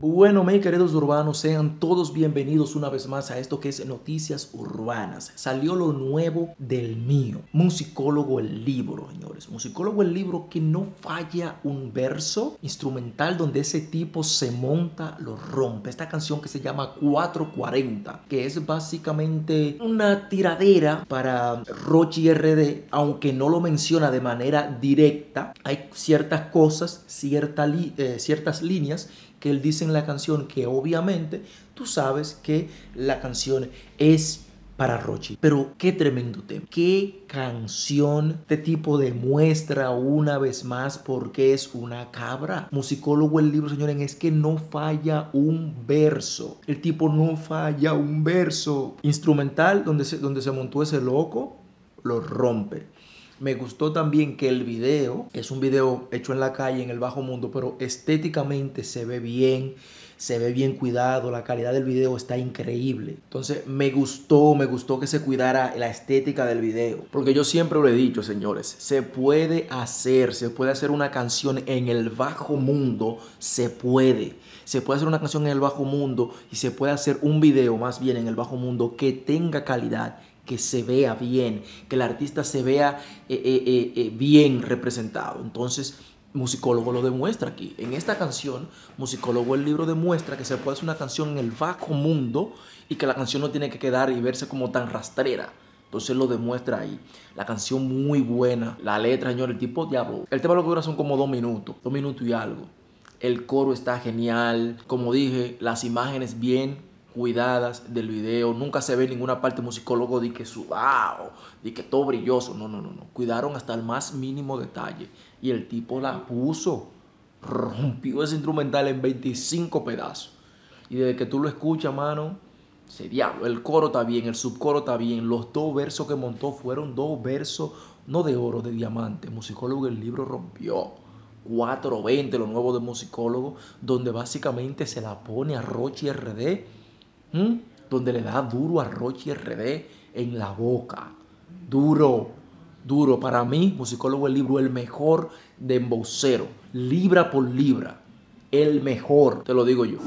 Bueno, mis queridos urbanos, sean todos bienvenidos una vez más a esto que es Noticias Urbanas. Salió lo nuevo del mío, Musicólogo el libro, señores. Musicólogo el libro que no falla un verso instrumental donde ese tipo se monta, lo rompe. Esta canción que se llama 440, que es básicamente una tiradera para Rochi RD, aunque no lo menciona de manera directa. Hay ciertas cosas, cierta eh, ciertas líneas que él dice la canción que obviamente tú sabes que la canción es para Rochi. Pero qué tremendo tema. Qué canción de tipo demuestra una vez más por qué es una cabra. Musicólogo el libro, señores, es que no falla un verso. El tipo no falla un verso. Instrumental donde se, donde se montó ese loco, lo rompe. Me gustó también que el video es un video hecho en la calle, en el bajo mundo, pero estéticamente se ve bien, se ve bien cuidado, la calidad del video está increíble. Entonces me gustó, me gustó que se cuidara la estética del video. Porque yo siempre lo he dicho, señores, se puede hacer, se puede hacer una canción en el bajo mundo, se puede. Se puede hacer una canción en el bajo mundo y se puede hacer un video más bien en el bajo mundo que tenga calidad que se vea bien, que el artista se vea eh, eh, eh, bien representado. Entonces, Musicólogo lo demuestra aquí. En esta canción, Musicólogo el libro demuestra que se puede hacer una canción en el bajo mundo y que la canción no tiene que quedar y verse como tan rastrera. Entonces lo demuestra ahí. La canción muy buena. La letra, señor, el tipo diablo. El tema lo que dura son como dos minutos. Dos minutos y algo. El coro está genial. Como dije, las imágenes bien cuidadas del video. Nunca se ve ninguna parte musicólogo de que su wow, de que todo brilloso. No, no, no, no. Cuidaron hasta el más mínimo detalle. Y el tipo la puso. Rompió ese instrumental en 25 pedazos. Y desde que tú lo escuchas, mano, se diablo. El coro está bien, el subcoro está bien. Los dos versos que montó fueron dos versos, no de oro, de diamante. Musicólogo el libro rompió. 420, lo nuevo de musicólogo, donde básicamente se la pone a Rochi RD donde le da duro a Rochi RD en la boca. Duro, duro. Para mí, musicólogo el libro, el mejor de embocero. Libra por libra. El mejor, te lo digo yo.